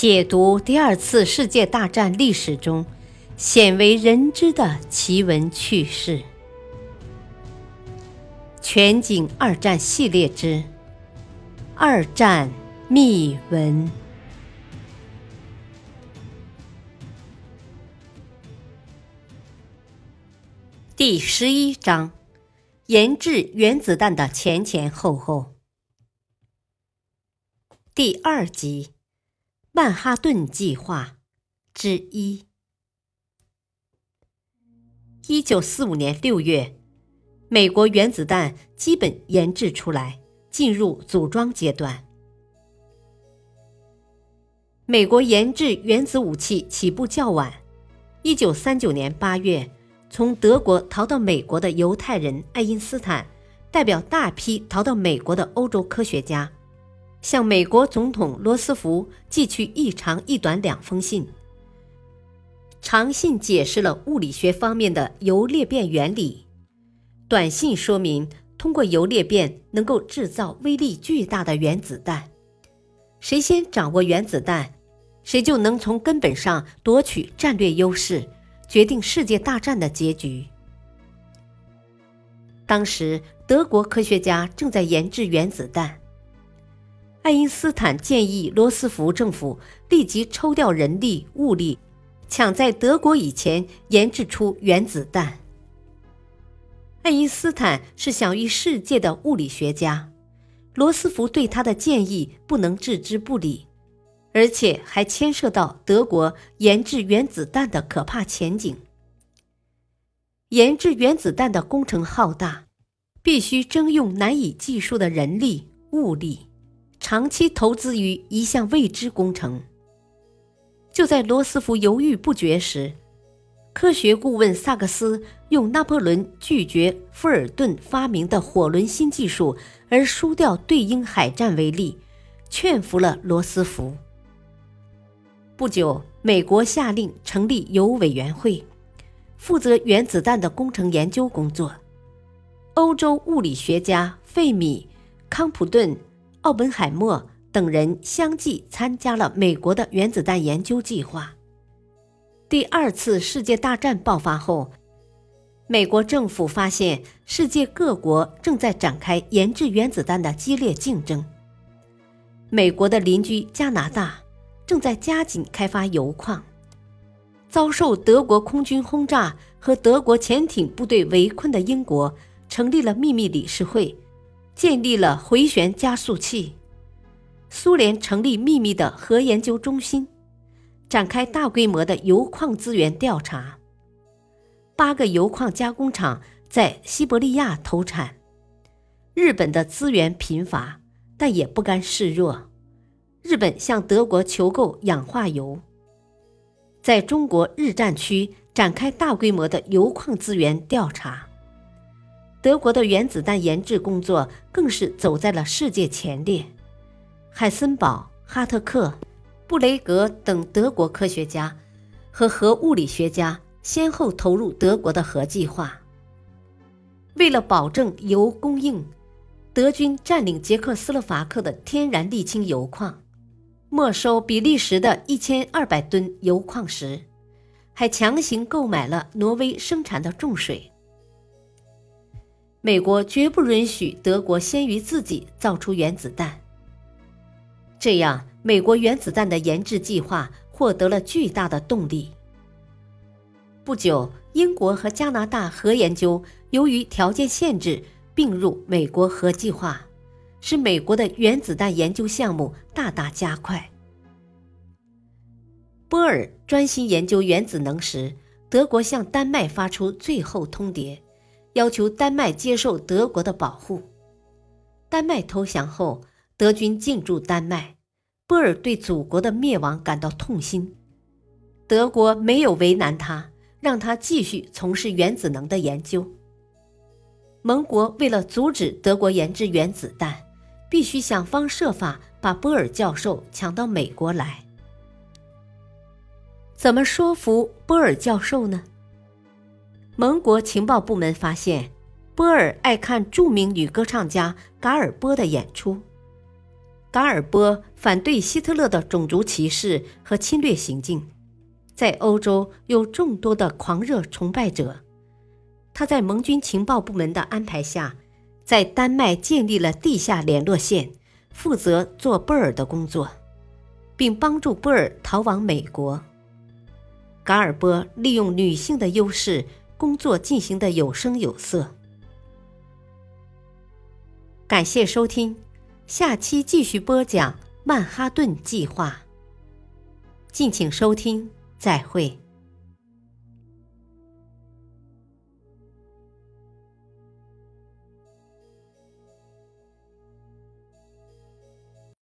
解读第二次世界大战历史中鲜为人知的奇闻趣事，全景二战系列之《二战秘闻》第十一章：研制原子弹的前前后后。第二集。曼哈顿计划之一。一九四五年六月，美国原子弹基本研制出来，进入组装阶段。美国研制原子武器起步较晚。一九三九年八月，从德国逃到美国的犹太人爱因斯坦，代表大批逃到美国的欧洲科学家。向美国总统罗斯福寄去一长一短两封信。长信解释了物理学方面的铀裂变原理，短信说明通过铀裂变能够制造威力巨大的原子弹。谁先掌握原子弹，谁就能从根本上夺取战略优势，决定世界大战的结局。当时，德国科学家正在研制原子弹。爱因斯坦建议罗斯福政府立即抽调人力物力，抢在德国以前研制出原子弹。爱因斯坦是享誉世界的物理学家，罗斯福对他的建议不能置之不理，而且还牵涉到德国研制原子弹的可怕前景。研制原子弹的工程浩大，必须征用难以计数的人力物力。长期投资于一项未知工程。就在罗斯福犹豫不决时，科学顾问萨克斯用拿破仑拒绝富尔顿发明的火轮新技术而输掉对英海战为例，劝服了罗斯福。不久，美国下令成立铀委员会，负责原子弹的工程研究工作。欧洲物理学家费米、康普顿。奥本海默等人相继参加了美国的原子弹研究计划。第二次世界大战爆发后，美国政府发现世界各国正在展开研制原子弹的激烈竞争。美国的邻居加拿大正在加紧开发铀矿，遭受德国空军轰炸和德国潜艇部队围困的英国成立了秘密理事会。建立了回旋加速器，苏联成立秘密的核研究中心，展开大规模的铀矿资源调查。八个铀矿加工厂在西伯利亚投产。日本的资源贫乏，但也不甘示弱。日本向德国求购氧化铀，在中国日战区展开大规模的铀矿资源调查。德国的原子弹研制工作更是走在了世界前列，海森堡、哈特克、布雷格等德国科学家和核物理学家先后投入德国的核计划。为了保证铀供应，德军占领捷克斯洛伐克的天然沥青铀矿，没收比利时的一千二百吨铀矿石，还强行购买了挪威生产的重水。美国绝不允许德国先于自己造出原子弹。这样，美国原子弹的研制计划获得了巨大的动力。不久，英国和加拿大核研究由于条件限制并入美国核计划，使美国的原子弹研究项目大大加快。波尔专心研究原子能时，德国向丹麦发出最后通牒。要求丹麦接受德国的保护。丹麦投降后，德军进驻丹麦。波尔对祖国的灭亡感到痛心。德国没有为难他，让他继续从事原子能的研究。盟国为了阻止德国研制原子弹，必须想方设法把波尔教授抢到美国来。怎么说服波尔教授呢？盟国情报部门发现，波尔爱看著名女歌唱家嘎尔波的演出。噶尔波反对希特勒的种族歧视和侵略行径，在欧洲有众多的狂热崇拜者。他在盟军情报部门的安排下，在丹麦建立了地下联络线，负责做波尔的工作，并帮助波尔逃往美国。噶尔波利用女性的优势，工作进行的有声有色。感谢收听，下期继续播讲曼哈顿计划。敬请收听，再会。